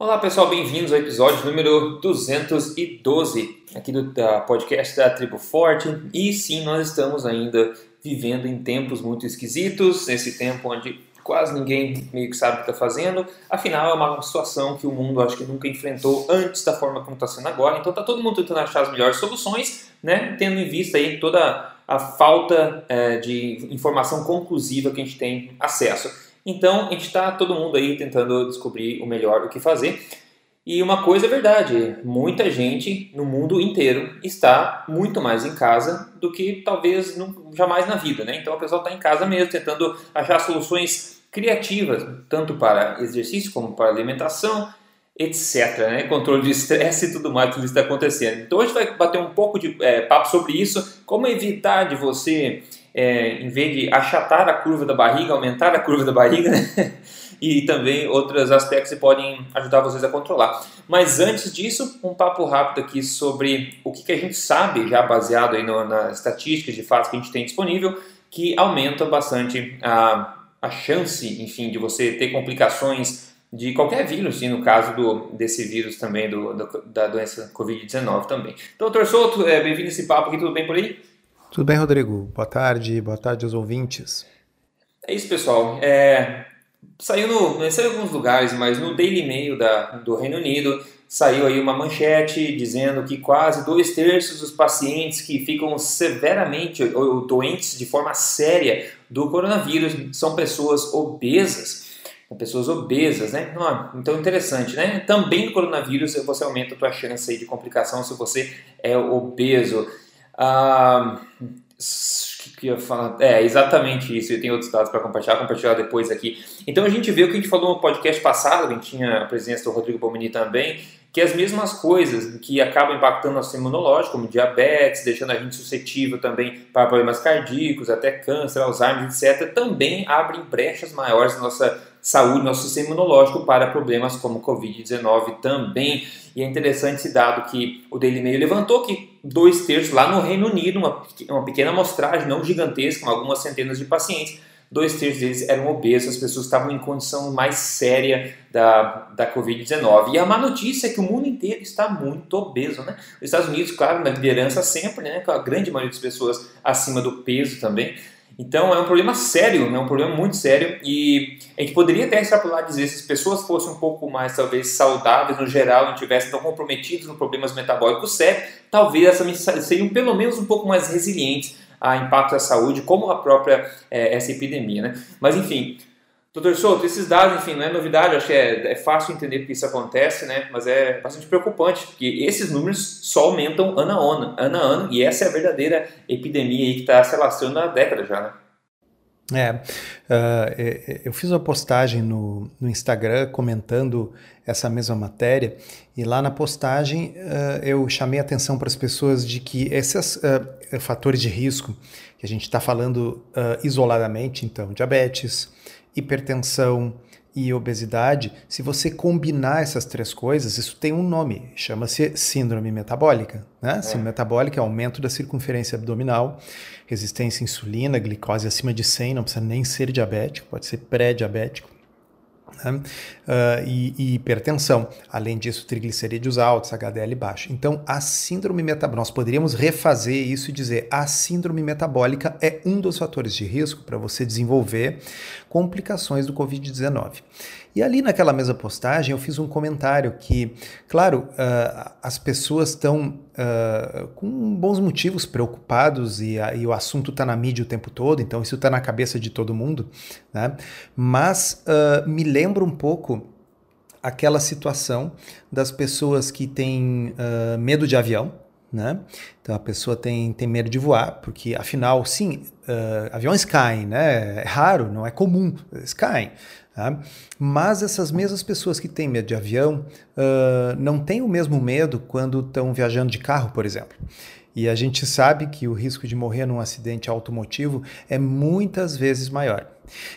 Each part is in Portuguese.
Olá pessoal, bem-vindos ao episódio número 212 aqui do da podcast da Tribo Forte. E sim, nós estamos ainda vivendo em tempos muito esquisitos, nesse tempo onde quase ninguém meio que sabe o que está fazendo. Afinal, é uma situação que o mundo acho que nunca enfrentou antes da forma como está sendo agora. Então, está todo mundo tentando achar as melhores soluções, né? Tendo em vista aí toda a falta é, de informação conclusiva que a gente tem acesso. Então, a gente está todo mundo aí tentando descobrir o melhor o que fazer. E uma coisa é verdade, muita gente no mundo inteiro está muito mais em casa do que talvez jamais na vida, né? Então a pessoa está em casa mesmo, tentando achar soluções criativas, tanto para exercício como para alimentação, etc. Né? Controle de estresse e tudo mais, tudo isso está acontecendo. Então hoje vai bater um pouco de é, papo sobre isso, como evitar de você é, em vez de achatar a curva da barriga, aumentar a curva da barriga, né? e também outros aspectos que podem ajudar vocês a controlar. Mas antes disso, um papo rápido aqui sobre o que, que a gente sabe, já baseado aí no, nas estatísticas de fatos que a gente tem disponível, que aumenta bastante a, a chance, enfim, de você ter complicações de qualquer vírus, e no caso do, desse vírus também, do, do da doença Covid-19 também. Então, doutor Souto, é, bem-vindo a esse papo aqui, tudo bem por aí? Tudo bem, Rodrigo? Boa tarde, boa tarde aos ouvintes. É isso, pessoal. É, saiu, no, não saiu em alguns lugares, mas no Daily Mail da, do Reino Unido saiu aí uma manchete dizendo que quase dois terços dos pacientes que ficam severamente ou doentes de forma séria do coronavírus são pessoas obesas. Pessoas obesas, né? Então, interessante, né? Também no coronavírus você aumenta a tua chance de complicação se você é obeso. Ah, que ia falar? É, exatamente isso. Eu tenho outros dados para compartilhar, compartilhar depois aqui. Então a gente vê o que a gente falou no podcast passado, gente tinha a presença do Rodrigo Bomini também, que as mesmas coisas que acabam impactando nosso imunológico, como diabetes, deixando a gente suscetível também para problemas cardíacos, até câncer, Alzheimer, etc., também abrem brechas maiores na nossa saúde, nosso sistema imunológico para problemas como Covid-19 também. E é interessante esse dado que o Daily Mail levantou, que dois terços lá no Reino Unido, uma, uma pequena amostragem, não gigantesca, com algumas centenas de pacientes, dois terços deles eram obesos, as pessoas estavam em condição mais séria da, da Covid-19. E a má notícia é que o mundo inteiro está muito obeso, né? Os Estados Unidos, claro, na liderança sempre, né? Com a grande maioria das pessoas acima do peso também. Então é um problema sério, é um problema muito sério e a gente poderia até extrapolar dizer se as pessoas fossem um pouco mais talvez saudáveis no geral, não tivessem tão comprometidos nos problemas metabólicos sérios, talvez essas seriam pelo menos um pouco mais resilientes a impacto da saúde, como a própria é, essa epidemia, né? Mas enfim, Doutor Souto, esses dados, enfim, não é novidade, acho que é, é, fácil entender que isso acontece, né? Mas é bastante preocupante, porque esses números só aumentam ano a ano, ano a ano e essa é a verdadeira epidemia aí que está se alastrando há décadas já, né? É, uh, eu fiz uma postagem no, no, Instagram comentando essa mesma matéria e lá na postagem uh, eu chamei a atenção para as pessoas de que esses uh, fatores de risco que a gente está falando isoladamente, então diabetes, hipertensão e obesidade, se você combinar essas três coisas, isso tem um nome, chama-se síndrome metabólica. Né? É. Síndrome metabólica é aumento da circunferência abdominal, resistência à insulina, glicose acima de 100, não precisa nem ser diabético, pode ser pré-diabético né? uh, e, e, hipertensão. Além disso, triglicerídeos altos, HDL baixo. Então, a síndrome metabólica, nós poderíamos refazer isso e dizer a síndrome metabólica é um dos fatores de risco para você desenvolver complicações do Covid-19. E ali naquela mesma postagem eu fiz um comentário que, claro, uh, as pessoas estão uh, com bons motivos preocupados e, e o assunto está na mídia o tempo todo, então isso está na cabeça de todo mundo, né? mas uh, me lembra um pouco aquela situação das pessoas que têm medo de avião, né? Então a pessoa tem, tem medo de voar, porque afinal, sim, uh, aviões caem, né? É raro, não é comum, eles caem. Tá? Mas essas mesmas pessoas que têm medo de avião uh, não têm o mesmo medo quando estão viajando de carro, por exemplo. E a gente sabe que o risco de morrer num acidente automotivo é muitas vezes maior.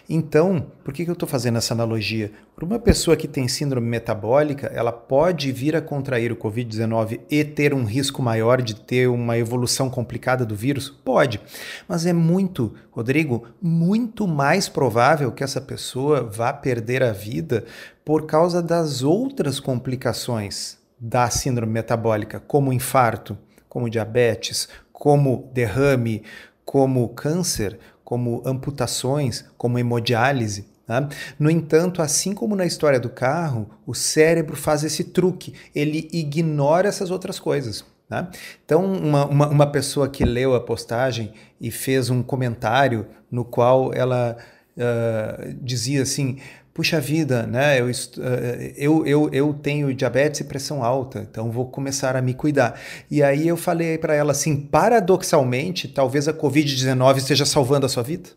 Então, por que, que eu estou fazendo essa analogia? Para uma pessoa que tem síndrome metabólica, ela pode vir a contrair o Covid-19 e ter um risco maior de ter uma evolução complicada do vírus? Pode. Mas é muito, Rodrigo, muito mais provável que essa pessoa vá perder a vida por causa das outras complicações da síndrome metabólica, como infarto, como diabetes, como derrame, como câncer, como amputações, como hemodiálise. Tá? No entanto, assim como na história do carro, o cérebro faz esse truque, ele ignora essas outras coisas. Tá? Então, uma, uma, uma, pessoa que leu a postagem e fez um comentário no qual ela uh, dizia assim: puxa vida, né? Eu, eh, eu, eu, eu tenho diabetes e pressão alta, então vou começar a me cuidar. E aí eu falei para ela assim, paradoxalmente, talvez a Covid-19 esteja salvando a sua vida.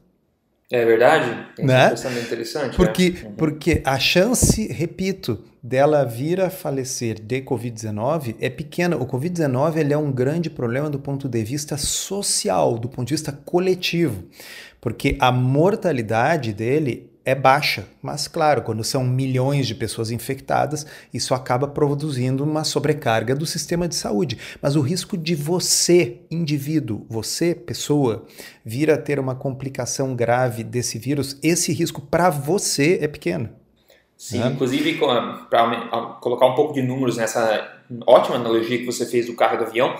É verdade? Tem né? pensamento interessante. Porque, é. porque a chance, repito, dela vir a falecer de Covid-19 é pequena. O Covid-19 ele é um grande problema do ponto de vista social, do ponto de vista coletivo, porque a mortalidade dele é baixa, mas claro, quando são milhões de pessoas infectadas, isso acaba produzindo uma sobrecarga do sistema de saúde. Mas o risco de você, indivíduo, você, pessoa, vir a ter uma complicação grave desse vírus, esse risco para você é pequeno. Sim, né? inclusive para colocar um pouco de números nessa ótima analogia que você fez do carro e do avião,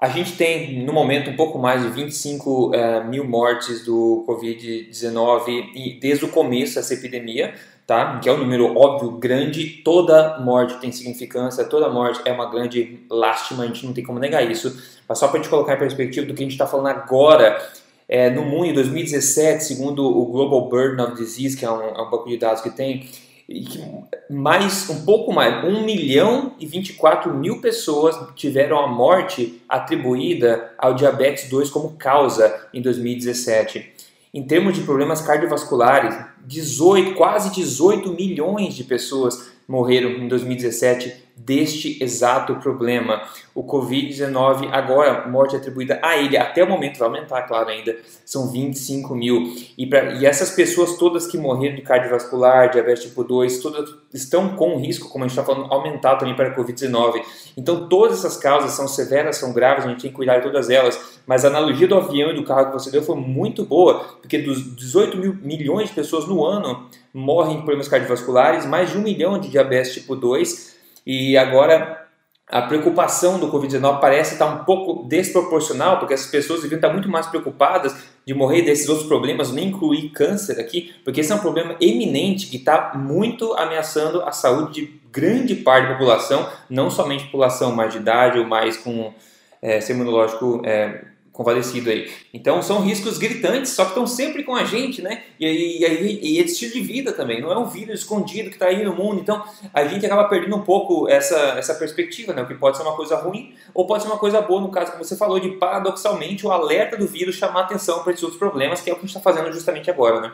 a gente tem, no momento, um pouco mais de 25 uh, eh, mil mortes do Covid-19 desde o começo dessa epidemia, tá? que é um número óbvio grande. Toda morte tem significância, toda morte é uma grande lástima, a gente não tem como negar isso. Mas só para a gente colocar em perspectiva do que a gente está falando agora, é, no mundo em 2017, segundo o Global Burden of Disease, que é um, é um banco de dados que tem, e que mais um pouco mais, 1 milhão e 24 mil pessoas tiveram a morte atribuída ao diabetes 2 como causa em 2017. Em termos de problemas cardiovasculares, 18, quase 18 milhões de pessoas morreram em 2017 deste exato problema. O Covid-19, agora, morte atribuída a ele, até o momento vai aumentar, claro, ainda, são 25 mil. E, pra, e essas pessoas todas que morreram de cardiovascular, diabetes tipo 2, todas estão com risco, como a gente está falando, aumentar também para a Covid-19. Então, todas essas causas são severas, são graves, a gente tem que cuidar de todas elas. Mas a analogia do avião e do carro que você deu foi muito boa, porque dos 18 mil milhões de pessoas no ano morrem de problemas cardiovasculares, mais de um milhão de diabetes tipo 2 e agora a preocupação do Covid-19 parece estar um pouco desproporcional, porque as pessoas deviam estar muito mais preocupadas de morrer desses outros problemas, nem incluir câncer aqui, porque esse é um problema eminente que está muito ameaçando a saúde de grande parte da população, não somente população mais de idade ou mais com é, sistema imunológico é, convalescido aí. Então são riscos gritantes, só que estão sempre com a gente, né? E, e, e, e é estilo de vida também, não é um vírus escondido que está aí no mundo. Então a gente acaba perdendo um pouco essa, essa perspectiva, né? O que pode ser uma coisa ruim ou pode ser uma coisa boa, no caso que você falou, de paradoxalmente o alerta do vírus chamar atenção para esses outros problemas, que é o que a gente está fazendo justamente agora, né?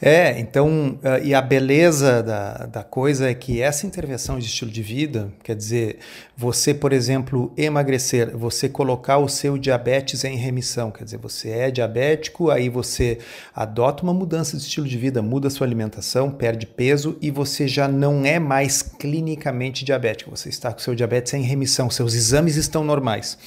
É, então, uh, e a beleza da, da coisa é que essa intervenção de estilo de vida, quer dizer, você, por exemplo, emagrecer, você colocar o seu diabetes em remissão, quer dizer, você é diabético, aí você adota uma mudança de estilo de vida, muda sua alimentação, perde peso e você já não é mais clinicamente diabético, você está com seu diabetes em remissão, seus exames estão normais.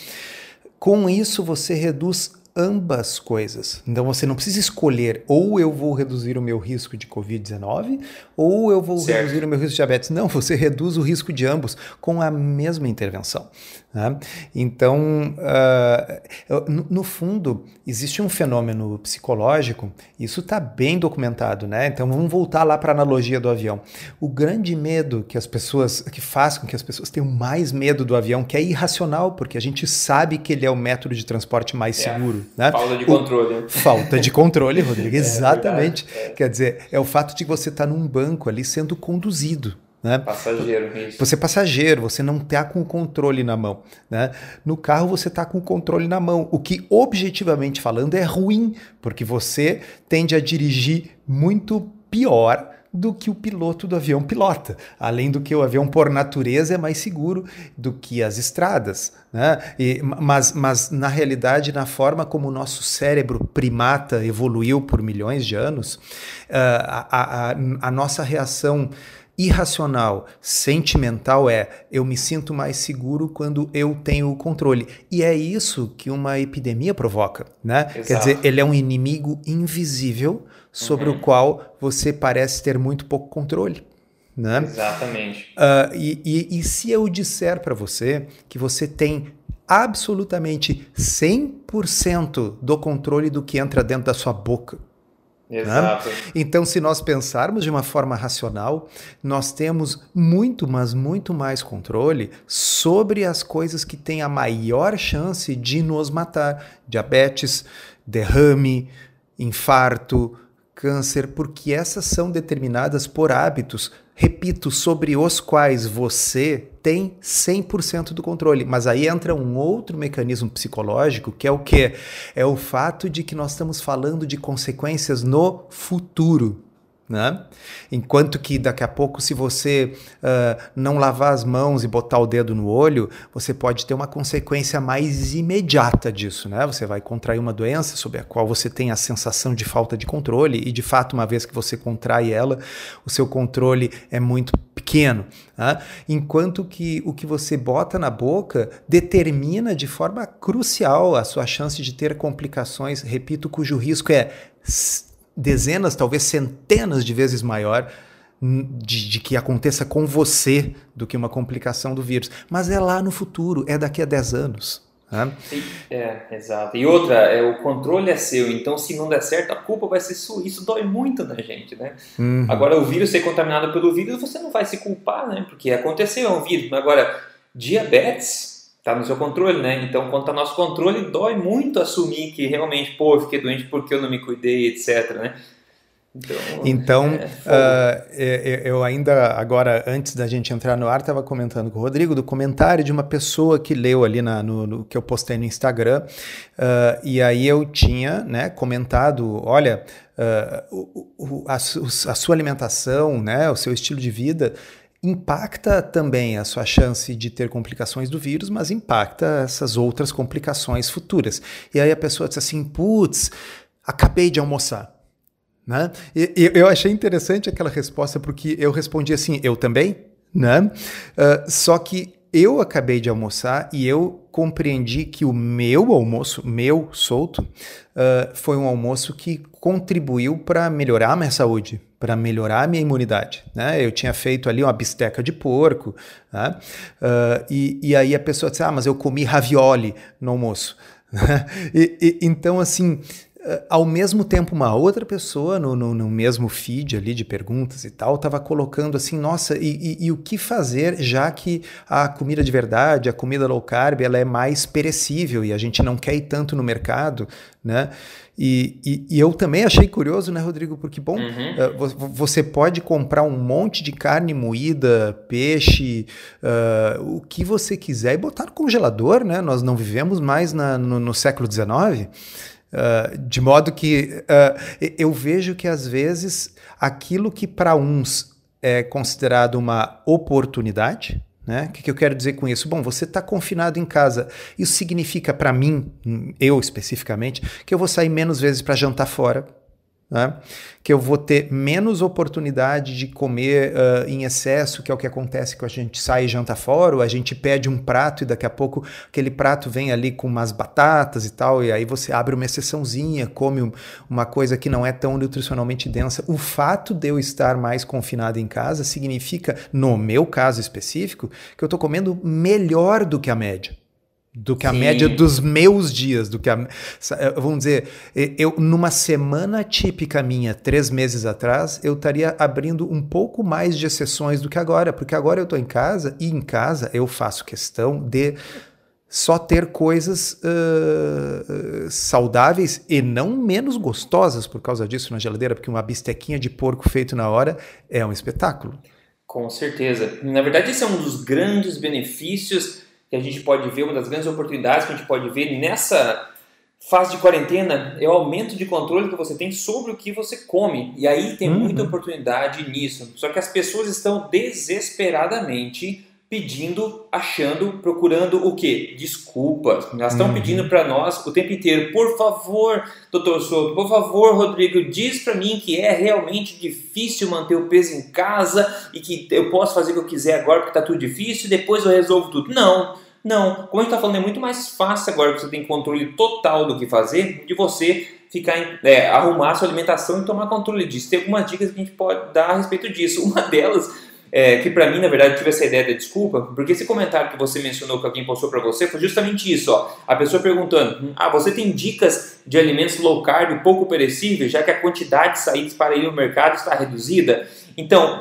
Com isso, você reduz ambas coisas. Então você não precisa escolher ou eu vou reduzir o meu risco de Covid-19 ou eu vou certo. reduzir o meu risco de diabetes. Não, você reduz o risco de ambos com a mesma intervenção. Né? Então, uh, no, no, fundo, existe um fenômeno psicológico, isso está bem documentado, né? Então vamos voltar lá para a analogia do avião. O grande medo que as pessoas, que faz com que as pessoas tenham mais medo do avião, que é irracional, porque a gente sabe que ele é o método de transporte mais é, seguro. Né? Falta de controle. O, falta de controle, Rodrigo, é exatamente. É, Quer dizer, é o fato de você estar tá num banco ali sendo conduzido. Né? Passageiro, isso. Você é passageiro, você não está com o controle na mão. Né? No carro você está com o controle na mão, o que objetivamente falando é ruim, porque você tende a dirigir muito pior do que o piloto do avião pilota. Além do que o avião, por natureza, é mais seguro do que as estradas. Né? E, mas, mas, na realidade, na forma como o nosso cérebro primata evoluiu por milhões de anos, uh, a, a, a nossa reação irracional, sentimental é eu me sinto mais seguro quando eu tenho o controle. E é isso que uma epidemia provoca, né? Exato. Quer dizer, ele é um inimigo invisível sobre uhum. o qual você parece ter muito pouco controle. Né? Exatamente. Uh, e, e, e se eu disser para você que você tem absolutamente 100% do controle do que entra dentro da sua boca? Exato. Né? Então, se nós pensarmos de uma forma racional, nós temos muito, mas muito mais controle sobre as coisas que têm a maior chance de nos matar: diabetes, derrame, infarto, câncer, porque essas são determinadas por hábitos repito, sobre os quais você tem 100% do controle. Mas aí entra um outro mecanismo psicológico, que é o que? É o fato de que nós estamos falando de consequências no futuro. Né? Enquanto que daqui a pouco, se você uh, não lavar as mãos e botar o dedo no olho, você pode ter uma consequência mais imediata disso. Né? Você vai contrair uma doença sobre a qual você tem a sensação de falta de controle, e de fato, uma vez que você contrai ela, o seu controle é muito pequeno. Né? Enquanto que o que você bota na boca determina de forma crucial a sua chance de ter complicações, repito, cujo risco é dezenas, talvez centenas de vezes maior de, de, que aconteça com você do que uma complicação do vírus. Mas é lá no futuro, é daqui a 10 anos. Né? É, exato. E outra, é, o controle é seu, então se não der certo, a culpa vai ser sua. Isso dói muito na gente, né? Uhum. Agora, o vírus ser contaminado pelo vírus, você não vai se culpar, né? Porque aconteceu, é um vírus. Agora, diabetes, está no seu controle, né? Então, quanto ao nosso controle, dói muito assumir que realmente, pô, fiquei doente porque eu não me cuidei, etc, né? Então, então é, uh, eu ainda, agora, antes da gente entrar no ar, estava comentando com o Rodrigo do comentário de uma pessoa que leu ali na, no, no que eu postei no Instagram, uh, e aí eu tinha né, comentado: olha, uh, o, o, a, a, sua alimentação, né, o seu estilo de vida impacta também a sua chance de ter complicações do vírus, mas impacta essas outras complicações futuras. E aí a pessoa diz assim: putz, acabei de almoçar. Né? E, eu achei interessante aquela resposta porque eu respondi assim: eu também. Né? Uh, só que eu acabei de almoçar e eu compreendi que o meu almoço, meu solto, uh, foi um almoço que contribuiu para melhorar a minha saúde, para melhorar a minha imunidade. Né? Eu tinha feito ali uma bisteca de porco, né? uh, e, e aí a pessoa disse: Ah, mas eu comi ravioli no almoço. e, e, então, assim, ao mesmo tempo, uma outra pessoa no, no, no, mesmo feed ali de perguntas e tal estava colocando assim: nossa, e, e, e, o que fazer já que a comida de verdade, a comida low carb, ela é mais perecível e a gente não quer ir tanto no mercado, né? E, e, e eu também achei curioso, né, Rodrigo? Porque, bom, uhum. uh, você pode comprar um monte de carne moída, peixe, uh, o que você quiser e botar no congelador, né? Nós não vivemos mais na, no, no século XIX. Uh, de modo que uh, eu vejo que às vezes aquilo que para uns é considerado uma oportunidade, né? O que, que eu quero dizer com isso? Bom, você está confinado em casa. Isso significa para mim, eu especificamente, que eu vou sair menos vezes para jantar fora né? que eu vou ter menos oportunidade de comer uh, em excesso, que é o que acontece quando a gente sai e janta fora, ou a gente pede um prato e daqui a pouco aquele prato vem ali com umas batatas e tal, e aí você abre uma exceçãozinha, come uma coisa que não é tão nutricionalmente densa. O fato de eu estar mais confinado em casa significa, no meu caso específico, que eu estou comendo melhor do que a média do que a Sim. média dos meus dias, do que a, eh, vamos dizer, eu numa semana típica minha, três meses atrás, eu estaria abrindo um pouco mais de exceções do que agora, porque agora eu estou em casa e em casa eu faço questão de só ter coisas uh, saudáveis e não menos gostosas por causa disso na geladeira, porque uma bistequinha de porco feito na hora é um espetáculo. Com certeza. Na verdade, esse é um dos grandes benefícios que a gente pode ver, uma das grandes oportunidades que a gente pode ver nessa fase de quarentena é o aumento de controle que você tem sobre o que você come. E aí tem uhum. muita oportunidade nisso. Só que as pessoas estão desesperadamente pedindo, achando, procurando o quê? Desculpas. Elas estão uhum. pedindo para nós o tempo inteiro, por favor, doutor Souto, por favor, Rodrigo, diz para mim que é realmente difícil manter o peso em casa e que eu posso fazer o que eu quiser agora porque está tudo difícil e depois eu resolvo tudo. Não, não. Como a gente está falando, é muito mais fácil agora que você tem controle total do que fazer, de você ficar é, arrumar a sua alimentação e tomar controle disso. Tem algumas dicas que a gente pode dar a respeito disso. Uma delas é, que para mim, na verdade, tive essa ideia da desculpa, porque esse comentário que você mencionou que alguém postou para você foi justamente isso, ó. A pessoa perguntando: "Ah, você tem dicas de alimentos low carb pouco perecíveis, já que a quantidade de saídas para ir no mercado está reduzida?" Então,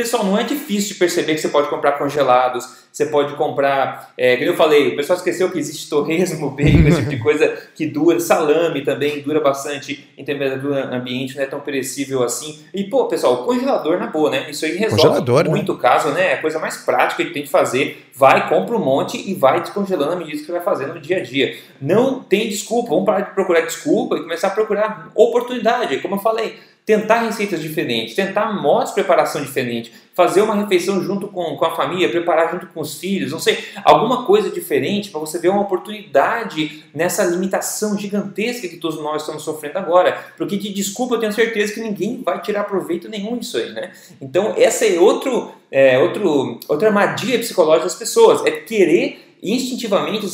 Pessoal, não é difícil de perceber que você pode comprar congelados, você pode comprar, é, como eu falei, o pessoal esqueceu que existe torresmo, bacon, esse tipo de coisa que dura, salame também dura bastante em temperatura ambiente, não é tão perecível assim. E, pô, pessoal, congelador na boa, né? Isso aí resolve né? muito né? caso, né? É a coisa mais prática que tem que fazer. Vai, compra um monte e vai descongelando à medida que vai fazendo no dia a dia. Não tem desculpa, vamos parar de procurar desculpa e começar a procurar oportunidade, como eu falei tentar receitas diferentes, tentar modos de preparação diferentes, fazer uma refeição junto com, com a família, preparar junto com os filhos, não sei, alguma coisa diferente para você ver uma oportunidade nessa limitação gigantesca que todos nós estamos sofrendo agora. Porque de desculpa eu tenho certeza que ninguém vai tirar proveito nenhum disso aí, né? Então essa é outro, é, outro, outra armadilha psicológica das pessoas, é querer instintivamente,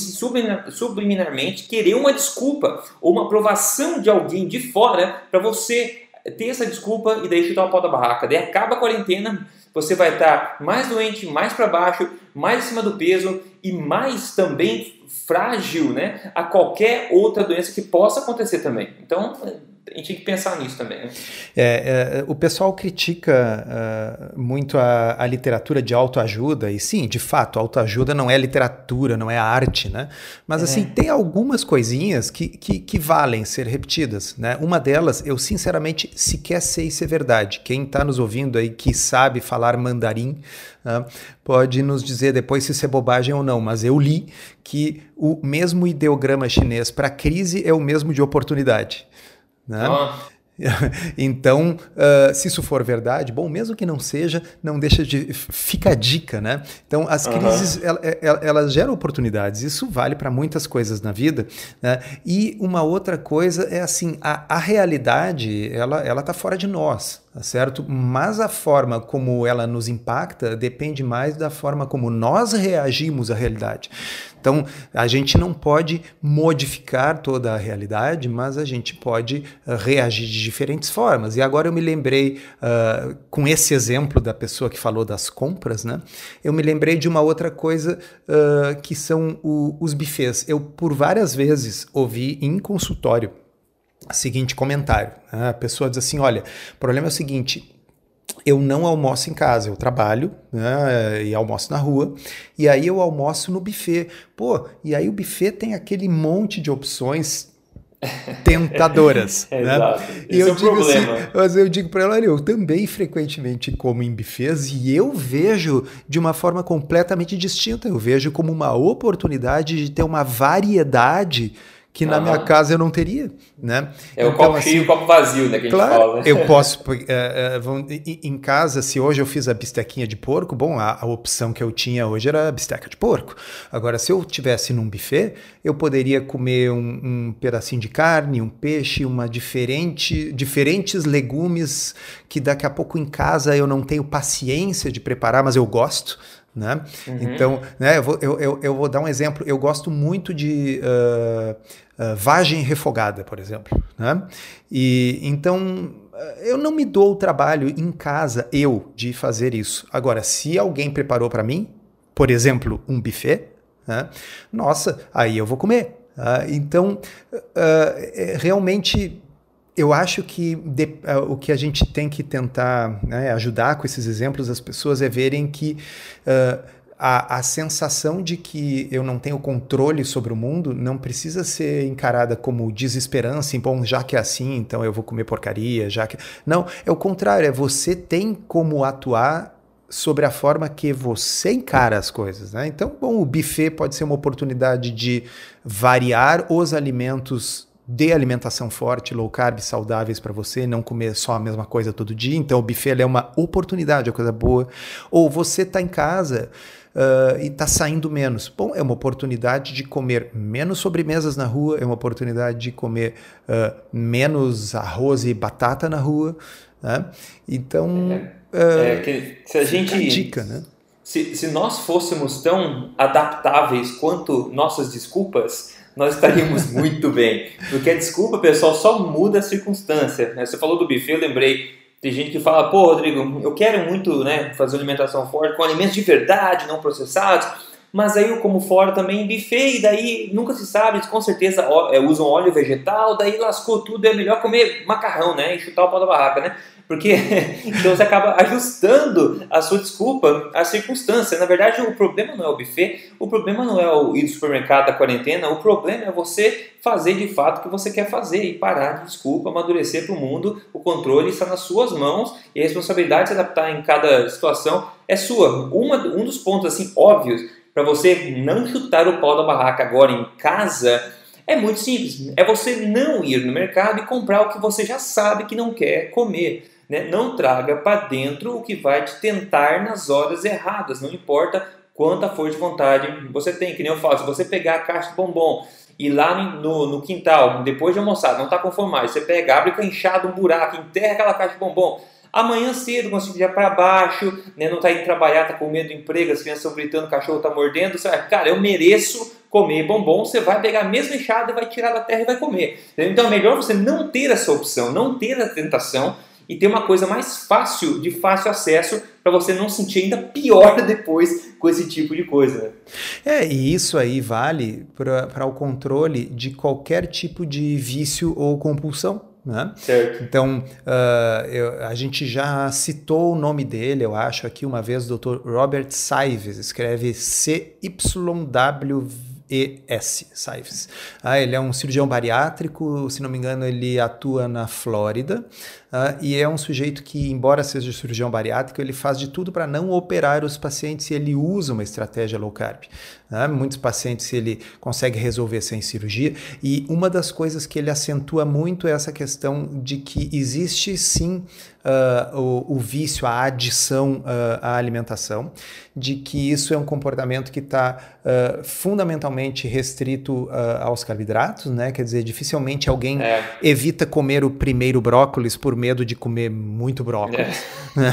subliminarmente, querer uma desculpa ou uma aprovação de alguém de fora para você ter essa desculpa e daí chutar o pau da barraca. Daí acaba a quarentena, você vai estar mais doente, mais para baixo, mais acima do peso e mais também frágil né, a qualquer outra doença que possa acontecer também. Então, a gente tem que pensar nisso também. Né? É, é, o pessoal critica uh, muito a, a, literatura de autoajuda, e sim, de fato, autoajuda não é literatura, não é arte, né? Mas assim, é. tem algumas coisinhas que, que, que, valem ser repetidas, né? Uma delas, eu sinceramente sequer sei se é verdade. Quem está nos ouvindo aí que sabe falar mandarim, uh, pode nos dizer depois se isso é bobagem ou não, mas eu li que o mesmo ideograma chinês para crise é o mesmo de oportunidade. Né? Oh. Então, uh, se isso for verdade, bom, mesmo que não seja, não deixa de. Fica a dica, né? Então, as crises, elas, elas geram oportunidades. Isso vale para muitas coisas na vida. Né? E uma outra coisa é assim: a, a realidade, ela, ela tá fora de nós, certo? Mas a forma como ela nos impacta depende mais da forma como nós reagimos à realidade. Então, a gente não pode modificar toda a realidade, mas a gente pode uh, reagir de diferentes formas. E agora eu me lembrei, uh, com esse exemplo da pessoa que falou das compras, né? Eu me lembrei de uma outra coisa uh, que são o, os bufês. Eu, por várias vezes, ouvi em consultório seguinte comentário. Né? A pessoa diz assim: olha, o problema é o seguinte eu não almoço em casa, eu trabalho né, e almoço na rua, e aí eu almoço no buffet. Pô, e aí o buffet tem aquele monte de opções tentadoras. né? Exato. E eu é digo assim, problema. assim, mas eu digo para ela, olha, eu também frequentemente como em buffets e eu vejo de uma forma completamente distinta. Eu vejo como uma oportunidade de ter uma variedade que na minha casa eu não teria, né? É o então, copo assim, cheio e o copo vazio, né? Que claro, a gente fala. eu posso, é, é, em casa, se hoje eu fiz a bistequinha de porco, bom, a, a, opção que eu tinha hoje era a bisteca de porco. Agora, se eu tivesse num buffet, eu poderia comer um, um pedacinho de carne, um peixe, uma diferente, diferentes legumes que daqui a pouco em casa eu não tenho paciência de preparar, mas eu gosto, né? Uhum. Então, né, eu, vou, eu, eu, vou dar um exemplo. Eu gosto muito de uh, uh, vagem refogada, por exemplo. Né? E então eu não me dou o trabalho em casa, eu, de fazer isso. Agora, se alguém preparou para mim, por exemplo, um buffet, né? nossa, aí eu vou comer. Uh, então, uh, realmente eu acho que de, uh, o que a gente tem que tentar né, ajudar com esses exemplos as pessoas é verem que uh, a, a, sensação de que eu não tenho controle sobre o mundo não precisa ser encarada como desesperança, bom, já que é assim, então eu vou comer porcaria, já que. Não, é o contrário, é você tem como atuar sobre a forma que você encara as coisas. Né? Então, bom, o buffet pode ser uma oportunidade de variar os alimentos de alimentação forte, low carb, saudáveis para você, não comer só a mesma coisa todo dia. Então, o buffet é uma oportunidade, é uma coisa boa. Ou você está em casa uh, e está saindo menos. Bom, é uma oportunidade de comer menos sobremesas na rua, é uma oportunidade de comer uh, menos arroz e batata na rua. Né? Então, é, é que se a gente dica, né? Se, se nós fôssemos tão adaptáveis quanto nossas desculpas, nós estaríamos muito bem. Porque a desculpa, pessoal, só muda a circunstância. Né? Você falou do buffet, eu lembrei. Tem gente que fala, pô, Rodrigo, eu quero muito né, fazer alimentação forte com alimentos de verdade, não processados, mas aí eu como fora também buffet, e daí nunca se sabe, com certeza é, usam óleo vegetal, daí lascou tudo, é melhor comer macarrão, né, e chutar o pau da barraca, né? Porque então você acaba ajustando a sua desculpa à circunstância. Na verdade, o problema não é o buffet, o problema não é o ir do supermercado da quarentena, o problema é você fazer de fato o que você quer fazer e parar de desculpa, amadurecer para o mundo. O controle está nas suas mãos e a responsabilidade de se adaptar em cada situação é sua. Uma, um dos pontos assim óbvios para você não chutar o pau da barraca agora em casa é muito simples. É você não ir no mercado e comprar o que você já sabe que não quer comer. Né? Não traga para dentro o que vai te tentar nas horas erradas, não importa quanta força de vontade você tem. Que nem eu falo, se você pegar a caixa de bombom e lá no, no quintal, depois de almoçar, não está mais, você pega, abre enxada, um buraco, enterra aquela caixa de bombom. Amanhã cedo, quando você para baixo, né, não está indo trabalhar, está com medo do emprego, as crianças estão gritando, o cachorro está mordendo, você vai, cara, eu mereço comer bombom, você vai pegar a mesma enxada vai tirar da terra e vai comer. Então é melhor você não ter essa opção, não ter a tentação e ter uma coisa mais fácil, de fácil acesso, para você não sentir ainda pior depois com esse tipo de coisa. É, e isso aí vale para o controle de qualquer tipo de vício ou compulsão. Né? Certo. Então, uh, eu, a gente já citou o nome dele, eu acho, aqui uma vez, o Dr. Robert Sives, escreve C-Y-W ES, Saives. Ah, ele é um cirurgião bariátrico, se não me engano, ele atua na Flórida. Uh, e é um sujeito que, embora seja cirurgião bariátrico, ele faz de tudo para não operar os pacientes e ele usa uma estratégia low carb. Uh, muitos pacientes ele consegue resolver sem cirurgia e uma das coisas que ele acentua muito é essa questão de que existe sim uh, o, o, vício, a adição à alimentação, de que isso é um comportamento que está fundamentalmente restrito aos carboidratos, né? quer dizer, dificilmente alguém é. evita comer o primeiro brócolis por medo de comer muito brócolis. É. Né?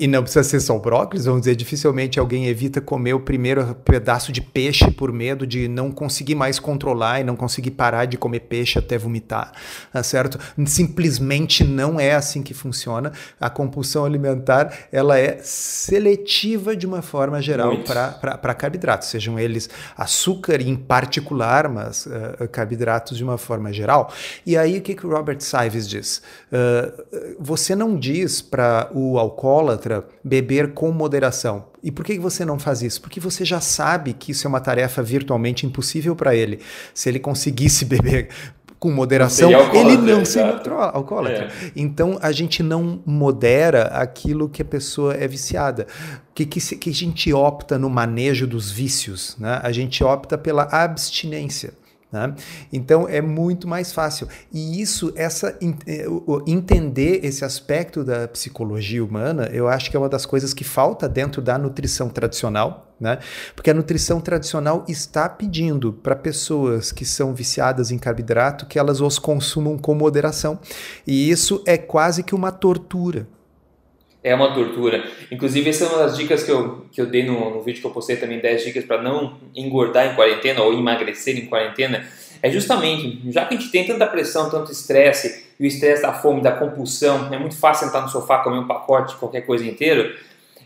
E não precisa ser só o brócolis, vamos dizer, dificilmente alguém evita comer o primeiro pedaço de peixe por medo de não conseguir mais controlar e não conseguir parar de comer peixe até vomitar, tá certo? Simplesmente não é assim que funciona. A compulsão alimentar, ela é seletiva de uma forma geral para carboidratos, sejam eles açúcar em particular, mas uh, carboidratos de uma forma geral. E aí o que, que o Robert Sives diz? Uh, você não diz para o alcoólatra beber com moderação. E por que você não faz isso? Porque você já sabe que isso é uma tarefa virtualmente impossível para ele. Se ele conseguisse beber com moderação, ele não seria alcoólatra. É. Então a gente não modera aquilo que a pessoa é viciada. Que, que, que a gente opta no manejo dos vícios? Né? A gente opta pela abstinência. Né? Então é muito mais fácil. E isso, essa é, entender esse aspecto da psicologia humana, eu acho que é uma das coisas que falta dentro da nutrição tradicional. Né? Porque a nutrição tradicional está pedindo para pessoas que são viciadas em carboidrato que elas os consumam com moderação. E isso é quase que uma tortura. É uma tortura. Inclusive, essa é uma das dicas que eu, que eu dei no, no vídeo que eu postei também, 10 dicas para não engordar em quarentena ou emagrecer em quarentena. É justamente, já que a gente tem tanta pressão, tanto estresse, e o estresse da fome, da compulsão, é muito fácil sentar no sofá comer um pacote qualquer coisa inteiro.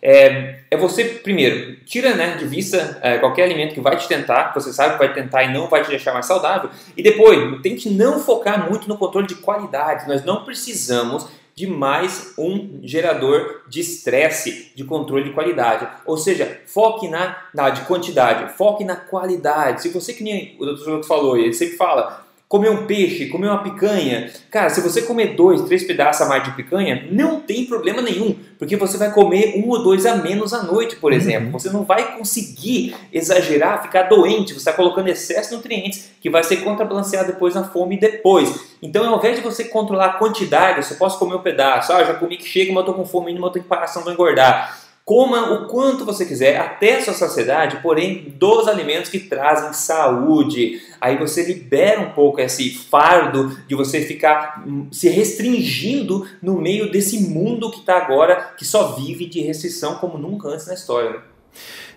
É, é você, primeiro, tira né, de vista é, qualquer alimento que vai te tentar, que você sabe que vai tentar e não vai te deixar mais saudável. E depois, tente não focar muito no controle de qualidade. Nós não precisamos de mais um gerador de estresse de controle de qualidade. Ou seja, foque na, na de quantidade, foque na qualidade. Se você que nem o Dr. falou, ele sempre fala, comer um peixe, comer uma picanha. Cara, se você comer dois, três pedaços a mais de picanha, não tem problema nenhum, porque você vai comer um ou dois a menos à noite, por exemplo. Uhum. Você não vai conseguir exagerar, ficar doente, você está colocando excesso de nutrientes que vai ser contrabalanceado depois na fome depois. Então, ao invés de você controlar a quantidade, você posso comer um pedaço, ah, já comi que chega, mas eu estou com fome mínima, eu que parar, senão vou engordar. Coma o quanto você quiser, até sua saciedade, porém dos alimentos que trazem saúde. Aí você libera um pouco esse fardo de você ficar hum, se restringindo no meio desse mundo que está agora, que só vive de restrição como nunca antes na história.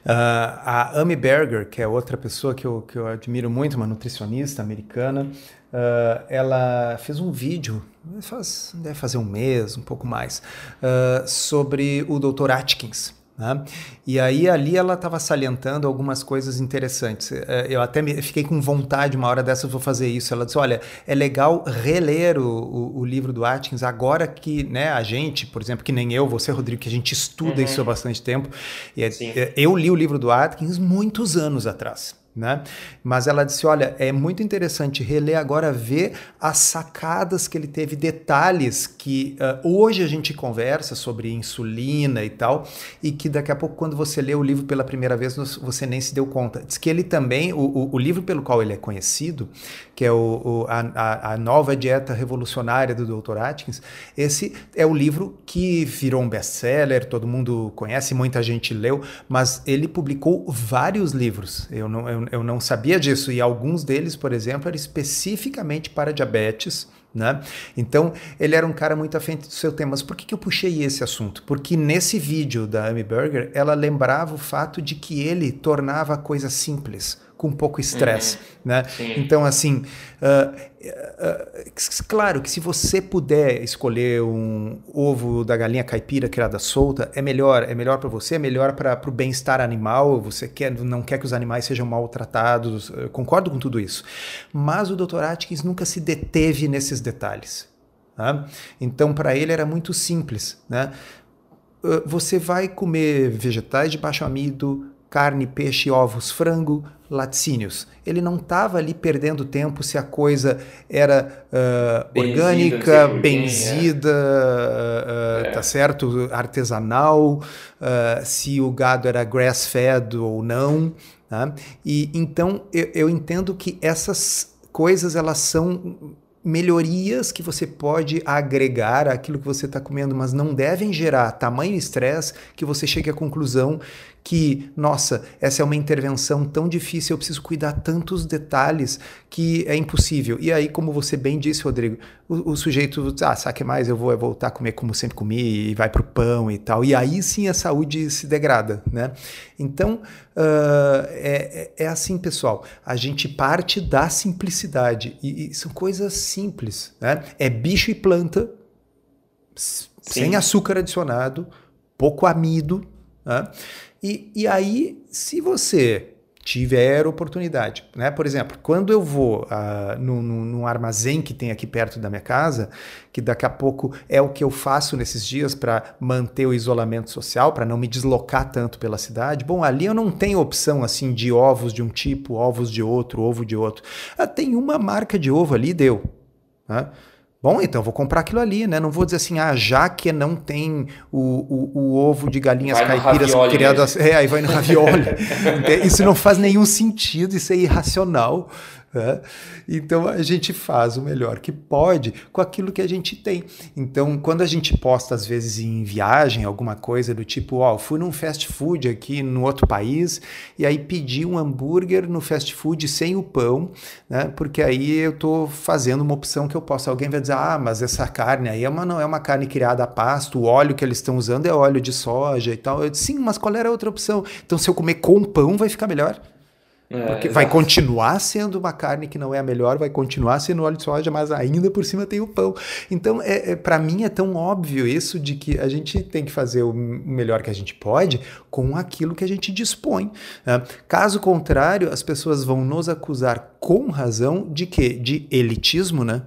Uh, a Amy Berger, que é outra pessoa que eu, que eu admiro muito, uma nutricionista americana, uh, ela fez um vídeo, faz, deve fazer um mês, um pouco mais, uh, sobre o Dr. Atkins. Né? E aí ali ela estava salientando algumas coisas interessantes. Eh, eu até me, fiquei com vontade, uma hora dessa eu vou fazer isso. Ela disse, olha, é legal reler o, o, o, livro do Atkins agora que né, a gente, por exemplo, que nem eu, você, Rodrigo, que a gente estuda uhum. isso há bastante tempo. E, é, é, eu li o livro do Atkins muitos anos atrás. Né? Mas ela disse: olha, é muito interessante reler agora, ver as sacadas que ele teve, detalhes que uh, hoje a gente conversa sobre insulina e tal, e que daqui a pouco, quando você lê o livro pela primeira vez, você nem se deu conta. Diz que ele também, o, o, o livro pelo qual ele é conhecido, que é o, a, a, nova dieta revolucionária do Dr. Atkins, esse é o livro que virou um best-seller, todo mundo conhece, muita gente leu, mas ele publicou vários livros. Eu não, eu, eu não sabia disso, e alguns deles, por exemplo, eram especificamente para diabetes. Né? Então, ele era um cara muito à frente do seu tema. Mas por que, que eu puxei esse assunto? Porque nesse vídeo da Amy Berger, ela lembrava o fato de que ele tornava a coisa simples com pouco estresse, uhum. né? Então, assim, uh, uh, claro que se você puder escolher um ovo da galinha caipira criada solta, é melhor, é melhor para você, é melhor para o bem-estar animal, você quer, não quer que os animais sejam maltratados, eu concordo com tudo isso. Mas o Dr. Atkins nunca se deteve nesses detalhes. Tá? Então, para ele era muito simples, né? Você vai comer vegetais de baixo amido, carne, peixe, ovos, frango, laticínios. Ele não estava ali perdendo tempo se a coisa era uh, orgânica, benzida, uh, é. tá certo, artesanal, uh, se o gado era grass-fed ou não. Tá? E então eu, eu entendo que essas coisas elas são melhorias que você pode agregar àquilo que você está comendo, mas não devem gerar tamanho estresse que você chegue à conclusão que, nossa, essa é uma intervenção tão difícil, eu preciso cuidar tantos detalhes que é impossível. E aí, como você bem disse, Rodrigo, o, o sujeito, ah, sabe mais, eu vou voltar a comer como sempre comi e vai para o pão e tal. E aí sim a saúde se degrada, né? Então, uh, é, é, assim, pessoal, a gente parte da simplicidade e, e são coisas simples, né? É bicho e planta, sim. sem açúcar adicionado, pouco amido, né? E, e aí, se você tiver oportunidade, né? Por exemplo, quando eu vou uh, num, num, armazém que tem aqui perto da minha casa, que daqui a pouco é o que eu faço nesses dias para manter o isolamento social, para não me deslocar tanto pela cidade, bom, ali eu não tenho opção assim de ovos de um tipo, ovos de outro, ovo de outro. Ah, tem uma marca de ovo ali, deu. Né? Bom, então vou comprar aquilo ali, né? Não vou dizer assim, ah, já que não tem o, o, o ovo de galinhas vai caipiras criadas. É, aí vai no ravioli. isso não faz nenhum sentido, isso é irracional. Né? Então a gente faz o melhor que pode com aquilo que a gente tem. Então, quando a gente posta, às vezes, em viagem, alguma coisa do tipo, ó, oh, fui num fast food aqui no outro país e aí pedi um hambúrguer no fast food sem o pão, né? Porque aí eu tô fazendo uma opção que eu posso. Alguém vai dizer, ah, mas essa carne aí é uma, não é uma carne criada a pasto, o óleo que eles estão usando é óleo de soja e tal. Eu disse, sim, mas qual era a outra opção? Então, se eu comer com pão, vai ficar melhor. É, Porque vai continuar sendo uma carne que não é a melhor, vai continuar sendo óleo de soja, mas ainda por cima tem o pão. Então, é, é para mim é tão óbvio isso de que a gente tem que fazer o melhor que a gente pode com aquilo que a gente dispõe. Né? Caso contrário, as pessoas vão nos acusar com razão de quê? De elitismo, né?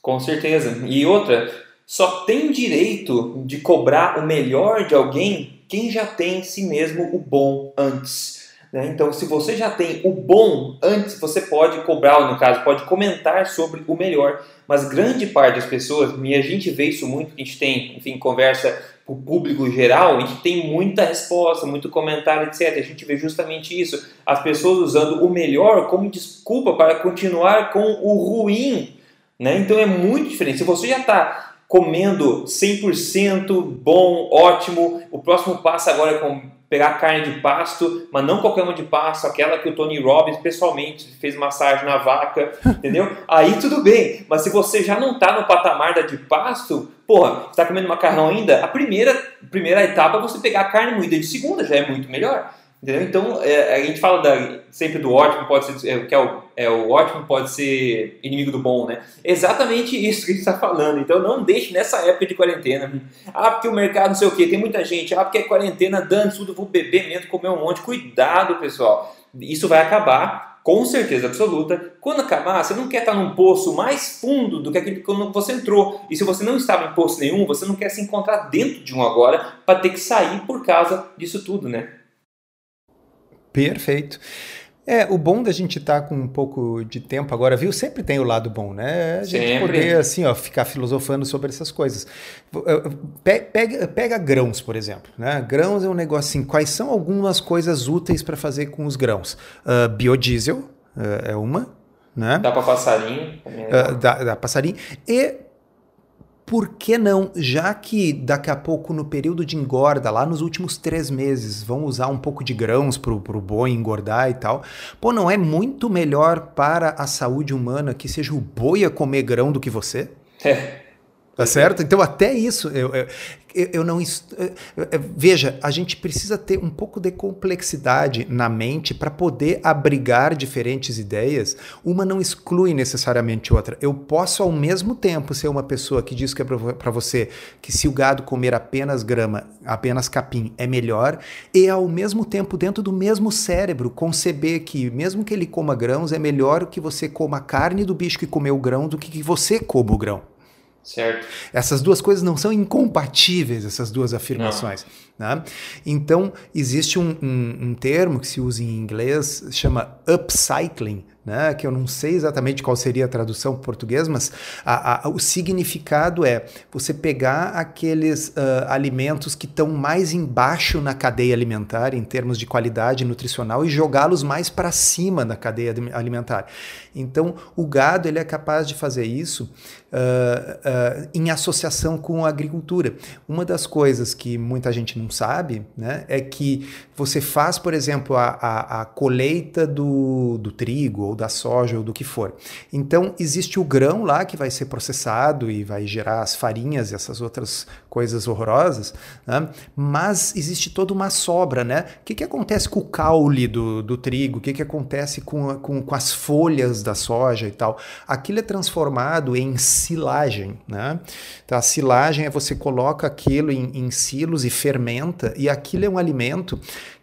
Com certeza. E outra, só tem direito de cobrar o melhor de alguém quem já tem em si mesmo o bom antes. Né? Então, se você já tem o bom, antes você pode cobrar, no caso, pode comentar sobre o melhor. Mas grande parte das pessoas, e a gente vê isso muito, a gente tem, enfim, conversa para o público geral, a gente tem muita resposta, muito comentário, etc. A gente vê justamente isso. As pessoas usando o melhor como desculpa para continuar com o ruim. Né? Então é muito diferente. Se você já está comendo 100% bom, ótimo, o próximo passo agora é com pegar carne de pasto, mas não qualquer uma de pasto, aquela que o Tony Robbins pessoalmente fez massagem na vaca, entendeu? Aí tudo bem, mas se você já não está no patamar da de pasto, porra, está comendo macarrão ainda, a primeira, primeira etapa é você pegar a carne moída de segunda, já é muito melhor. Entendeu? Então, é, a gente fala da, sempre do ótimo, pode ser, é, que é o, é o ótimo pode ser inimigo do bom, né? Exatamente isso que a gente está falando. Então, não deixe nessa época de quarentena. Ah, porque o mercado não sei o quê, tem muita gente. Ah, porque é quarentena, dando tudo, vou beber mesmo, comer um monte. Cuidado, pessoal. Isso vai acabar, com certeza absoluta. Quando acabar, você não quer estar num poço mais fundo do que aquele quando você entrou. E se você não estava em poço nenhum, você não quer se encontrar dentro de um agora para ter que sair por causa disso tudo, né? Perfeito. É, o bom da gente estar tá com um pouco de tempo agora, viu? Sempre tem o lado bom, né? A gente Sempre. poder, assim, ó, ficar filosofando sobre essas coisas. Pega, pega grãos, por exemplo, né? Grãos é um negócio assim, quais são algumas coisas úteis para fazer com os grãos? Uh, biodiesel uh, é uma, né? Dá para passarinho. Uh, dá, dá passarinho. E por que não, já que daqui a pouco no período de engorda, lá nos últimos três meses, vão usar um pouco de grãos para o boi engordar e tal, pô, não é muito melhor para a saúde humana que seja o boi a comer grão do que você? É. Tá certo? Então, até isso, eu, eu, eu não. Veja, a gente precisa ter um pouco de complexidade na mente para poder abrigar diferentes ideias. Uma não exclui necessariamente outra. Eu posso, ao mesmo tempo, ser uma pessoa que diz que é para você que se o gado comer apenas grama, apenas capim, é melhor, e ao mesmo tempo, dentro do mesmo cérebro, conceber que, mesmo que ele coma grãos, é melhor que você coma a carne do bicho que comeu o grão do que que você coma o grão. Certo. Essas duas coisas não são incompatíveis, essas duas afirmações. Né? Então, existe um, um, um, termo que se usa em inglês, chama upcycling, né? que eu não sei exatamente qual seria a tradução para português, mas a, a, o significado é você pegar aqueles uh, alimentos que estão mais embaixo na cadeia alimentar, em termos de qualidade nutricional, e jogá-los mais para cima da cadeia alimentar. Então, o gado ele é capaz de fazer isso uh, uh, em associação com a agricultura. Uma das coisas que muita gente não sabe né, é que você faz, por exemplo, a, a, colheita do, do trigo ou da soja ou do que for. Então, existe o grão lá que vai ser processado e vai gerar as farinhas e essas outras coisas horrorosas, né? mas existe toda uma sobra. Né? O que, que acontece com o caule do, do trigo? O que, que acontece com, com, com as folhas da soja e tal? Aquilo é transformado em silagem. Né? Então, a silagem é você coloca aquilo em, em silos e fermenta, e aquilo é um alimento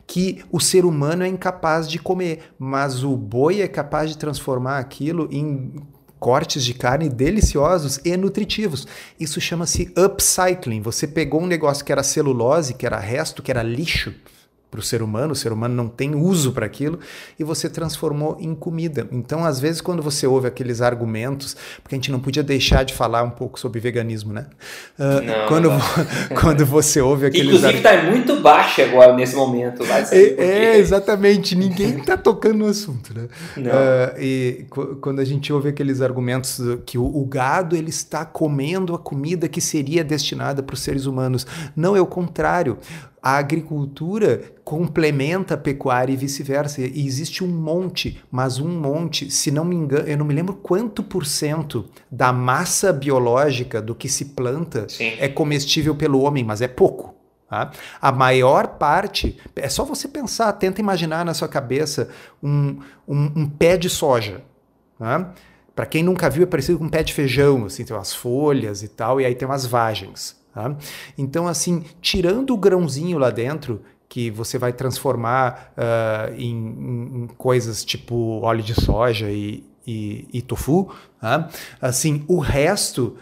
que o ser humano é incapaz de comer, mas o boi é capaz de transformar aquilo em cortes de carne deliciosos e nutritivos. Isso chama-se upcycling. Você pegou um negócio que era celulose, que era resto, que era lixo, para o ser humano, o ser humano não tem uso para aquilo, e você transformou em comida. Então, às vezes, quando você ouve aqueles argumentos, porque a gente não podia deixar de falar um pouco sobre veganismo, né? Uh, não, quando, não. quando você ouve aqueles. Inclusive, está muito baixo agora nesse momento. É, é, exatamente. Ninguém está tocando no assunto, né? Uh, e quando a gente ouve aqueles argumentos que o, o gado ele está comendo a comida que seria destinada para os seres humanos. Não, é o contrário a agricultura complementa a pecuária e vice-versa. E existe um monte, mas um monte, se não me engano, eu não me lembro quanto por cento da massa biológica do que se planta Sim. é comestível pelo homem, mas é pouco. Tá? A maior parte, é só você pensar, tenta imaginar na sua cabeça um, um, um pé de soja. Tá? Para quem nunca viu, é parecido com um pé de feijão, assim, tem umas folhas e tal, e aí tem umas vagens. Tá? Então, assim, tirando o grãozinho lá dentro, que você vai transformar uh, em, em, coisas tipo óleo de soja e, e, e tofu, tá? assim, o resto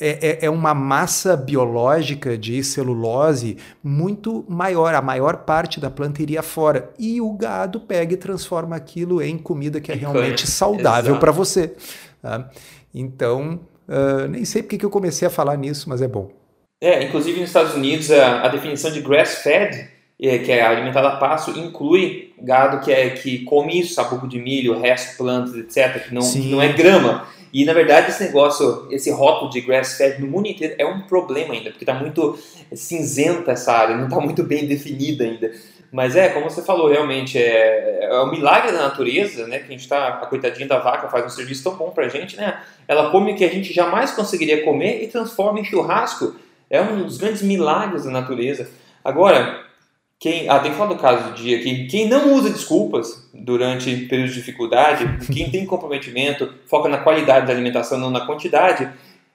é, é, é, uma massa biológica de celulose muito maior. A maior parte da planta iria fora. E o gado pega e transforma aquilo em comida que é realmente saudável para você. Tá? Então, uh, nem sei porque que eu comecei a falar nisso, mas é bom. É, inclusive nos Estados Unidos a, a definição de grass-fed, é, que é alimentada a pasto, inclui gado que, é, que come isso, sabugo de milho, resto, plantas, etc., que não, que não é grama. E na verdade esse negócio, esse rótulo de grass-fed no mundo inteiro é um problema ainda, porque está muito cinzenta essa área, não está muito bem definida ainda. Mas é, como você falou, realmente é, é um milagre da natureza, né? Que a gente está, a coitadinha da vaca faz um serviço tão bom para a gente, né? Ela come o que a gente jamais conseguiria comer e transforma em churrasco. É um dos grandes milagres da natureza. Agora, quem, ah, tem que falar do caso do dia aqui. Quem não usa desculpas durante períodos de dificuldade, quem tem comprometimento, foca na qualidade da alimentação, não na quantidade,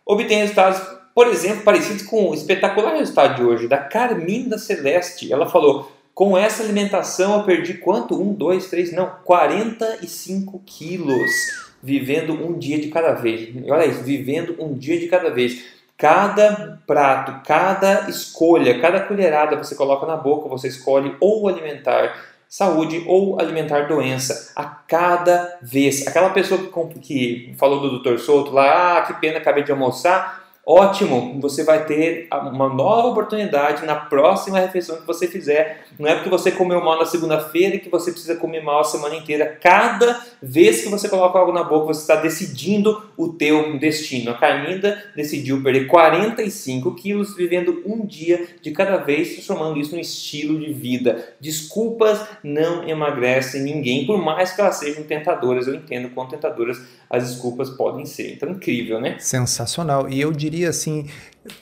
obtém resultados, por exemplo, parecidos com o espetacular resultado de hoje da Carminda Celeste. Ela falou: com essa alimentação eu perdi quanto? Um, dois, três, não, 45 quilos. Vivendo um dia de cada vez. Olha isso, vivendo um dia de cada vez. Cada prato, cada escolha, cada colherada você coloca na boca, você escolhe ou alimentar saúde ou alimentar doença a cada vez. Aquela pessoa que, que falou do Dr. Souto lá, ah, que pena, acabei de almoçar Ótimo, você vai ter uma nova oportunidade na próxima refeição que você fizer. Não é porque você comeu mal na segunda-feira que você precisa comer mal a semana inteira. Cada vez que você coloca algo na boca, você está decidindo o teu destino. A Carminda decidiu perder 45 quilos, vivendo um dia de cada vez, transformando isso num estilo de vida. Desculpas não emagrecem ninguém, por mais que elas sejam tentadoras. Eu entendo quão tentadoras as desculpas podem ser. Então, incrível, né? Sensacional. E eu diria assim: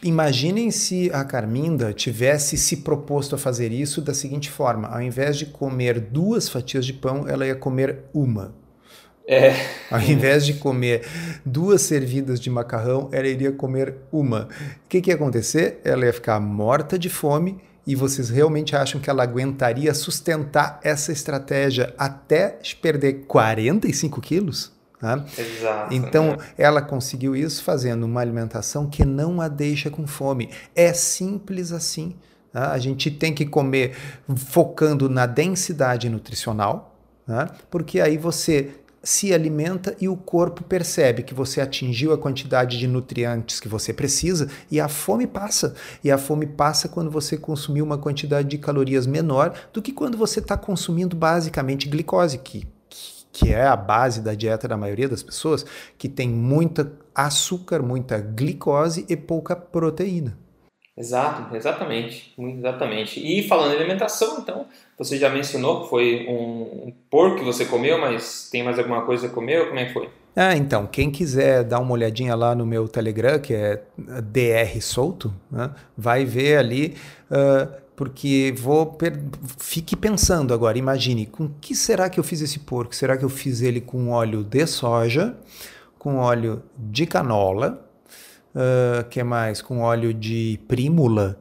imaginem se a Carminda tivesse se proposto a fazer isso da seguinte forma: ao invés de comer duas fatias de pão, ela ia comer uma. É. Ao invés de comer duas servidas de macarrão, ela iria comer uma. O que, que ia acontecer? Ela ia ficar morta de fome e vocês realmente acham que ela aguentaria sustentar essa estratégia até perder 45 quilos? Né? Exato, então, né? ela conseguiu isso fazendo uma alimentação que não a deixa com fome. É simples assim. Né? A gente tem que comer focando na densidade nutricional, né? porque aí você se alimenta e o corpo percebe que você atingiu a quantidade de nutrientes que você precisa e a fome passa. E a fome passa quando você consumiu uma quantidade de calorias menor do que quando você está consumindo basicamente glicose, que que é a base da dieta da maioria das pessoas, que tem muita açúcar, muita glicose e pouca proteína. Exato, exatamente, exatamente. E falando em alimentação, então, você já mencionou que foi um porco que você comeu, mas tem mais alguma coisa que comeu? Como é que foi? Ah, então, quem quiser dar uma olhadinha lá no meu Telegram, que é DR Solto, né, vai ver ali uh, porque vou fique pensando agora, imagine, com que será que eu fiz esse porco? Será que eu fiz ele com óleo de soja, com óleo de canola, uh, que mais? Com óleo de prímula?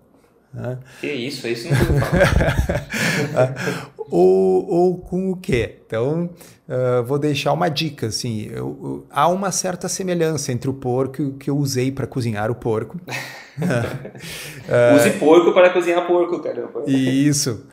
Uh. Que isso, isso não ou, ou com o quê? Então, uh, vou deixar uma dica, assim, eu, eu, há uma certa semelhança entre o porco que eu usei para cozinhar o porco Use porco para cozinhar porco, caramba. Isso.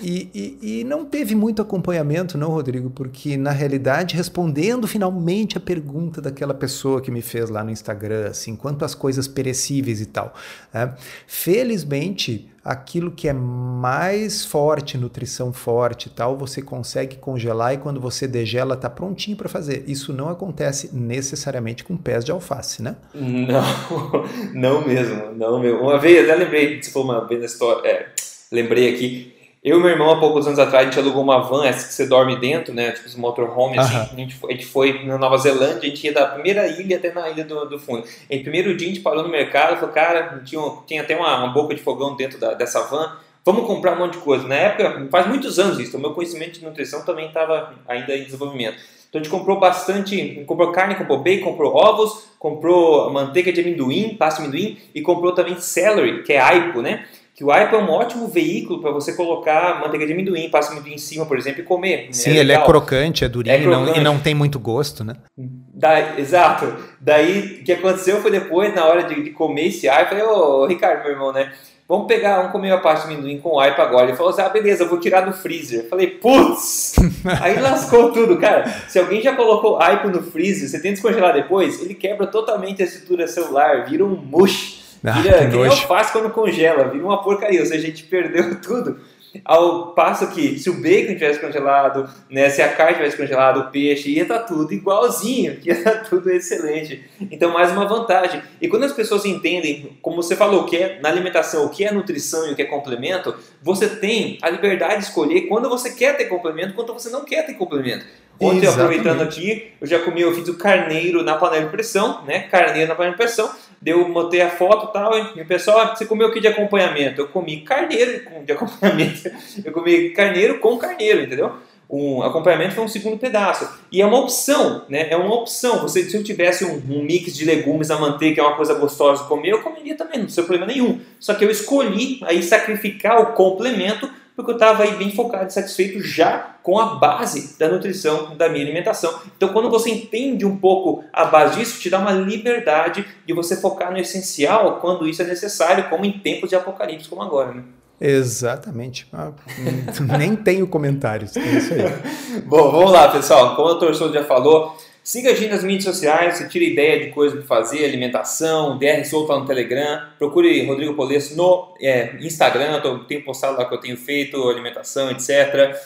E, e, e, não teve muito acompanhamento, não, Rodrigo, porque na realidade, respondendo finalmente a pergunta daquela pessoa que me fez lá no Instagram, assim, quanto às coisas perecíveis e tal, né? felizmente aquilo que é mais forte, nutrição forte e tal, você consegue congelar e quando você degela tá prontinho para fazer. Isso não acontece necessariamente com pés de alface, né? Não, não mesmo, não mesmo. Uma vez, até lembrei, for uma vez na história, é, lembrei aqui, eu e meu irmão, há poucos anos atrás, a gente alugou uma van, essa que você dorme dentro, né? Tipo, os motorhome, assim. A, gente foi, a gente foi na Nova Zelândia, a gente ia da primeira ilha até na ilha do, do fundo. E primeiro dia a gente parou no mercado, falou, cara, tinha, tinha até uma, uma boca de fogão dentro da, dessa van, vamos comprar um monte de coisa. Na época, faz muitos anos isso, o meu conhecimento de nutrição também estava ainda em desenvolvimento. Então a gente comprou bastante, comprou carne, comprou bacon, comprou ovos, comprou manteiga de amendoim, pasta de amendoim e comprou também celery, que é aipo, né? Que o aipo é um ótimo veículo para você colocar manteiga de amendoim, passa amendoim em cima, por exemplo, e comer. Sim, é ele é crocante, é durinho é crocante. Não, e não tem muito gosto, né? Da, exato. Daí, o que aconteceu foi depois, na hora de, de comer esse aipo, eu falei, ô, Ricardo, meu irmão, né? Vamos pegar, vamos comer a parte de amendoim com aipo agora. Ele falou assim, ah, beleza, eu vou tirar do freezer. Eu falei, putz! Aí lascou tudo, cara. Se alguém já colocou aipo no freezer, você tenta descongelar depois, ele quebra totalmente a estrutura celular, vira um mush. Vira ah, que nem alface quando congela, vira uma porcaria. Ou seja, a gente perdeu tudo. Ao passo que, se o bacon tivesse congelado, né, se a carne tivesse congelado, o peixe, ia estar tá tudo igualzinho, ia estar tá tudo excelente. Então, mais uma vantagem. E quando as pessoas entendem, como você falou, o que é na alimentação, o que é nutrição e o que é complemento, você tem a liberdade de escolher quando você quer ter complemento, quando você não quer ter complemento. Ontem, Exatamente. aproveitando aqui, eu já comi, eu fiz o carneiro na panela de pressão, né? Carneiro na panela de pressão. Deu, botei a foto e tal, e o pessoal, ah, você comeu o que de acompanhamento? Eu comi carneiro de acompanhamento. Eu comi carneiro com carneiro, entendeu? Um acompanhamento foi um segundo pedaço. E é uma opção, né? É uma opção. Você, se eu tivesse um, um mix de legumes a manteiga, que é uma coisa gostosa de comer, eu comeria também, não tem problema nenhum. Só que eu escolhi aí sacrificar o complemento porque eu estava aí bem focado e satisfeito já com a base da nutrição da minha alimentação. Então, quando você entende um pouco a base disso, te dá uma liberdade de você focar no essencial quando isso é necessário, como em tempos de apocalipse como agora, né? Exatamente. Ah, nem tenho comentários. É isso aí. Bom, vamos lá, pessoal. Como o doutor Souza já falou, Siga a gente nas mídias sociais, você tira ideia de coisas para fazer, alimentação, DR solta no Telegram, procure Rodrigo Polesso no é, Instagram, eu tenho postado lá que eu tenho feito, alimentação, etc.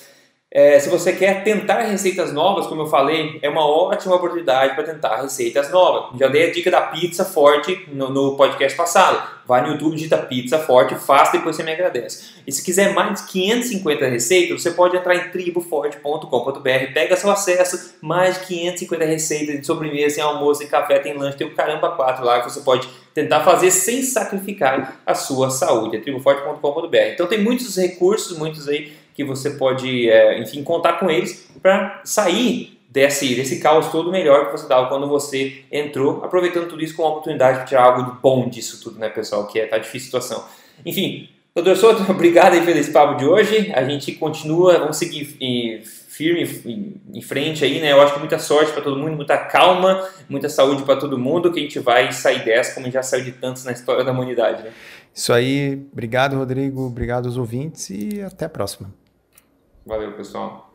É, se você quer tentar receitas novas, como eu falei, é uma ótima oportunidade para tentar receitas novas. Já dei a dica da pizza forte no, no, podcast passado. Vai no YouTube, digita pizza forte, faça, depois você me agradece. E se quiser mais de 550 receitas, você pode entrar em triboforte.com.br, pega seu acesso, mais de 550 receitas de sobremesa, em almoço, em café, tem lanche, tem o caramba 4 lá que você pode tentar fazer sem sacrificar a sua saúde. É triboforte.com.br. Então tem muitos recursos, muitos aí que você pode, é, enfim, contar com eles para sair desse, desse caos todo melhor que você estava quando você entrou, aproveitando tudo isso como uma oportunidade de tirar algo de bom disso tudo, né, pessoal? Que é, tá difícil a situação. Enfim, doutor Souto, obrigado aí pelo esse papo de hoje. A gente continua, vamos seguir firme em frente aí, né? Eu acho que muita sorte para todo mundo, muita calma, muita saúde para todo mundo, que a gente vai sair dessa como já saiu de tantos na história da humanidade, né? Isso aí, obrigado Rodrigo, obrigado aos ouvintes e até a próxima. Valeu, pessoal.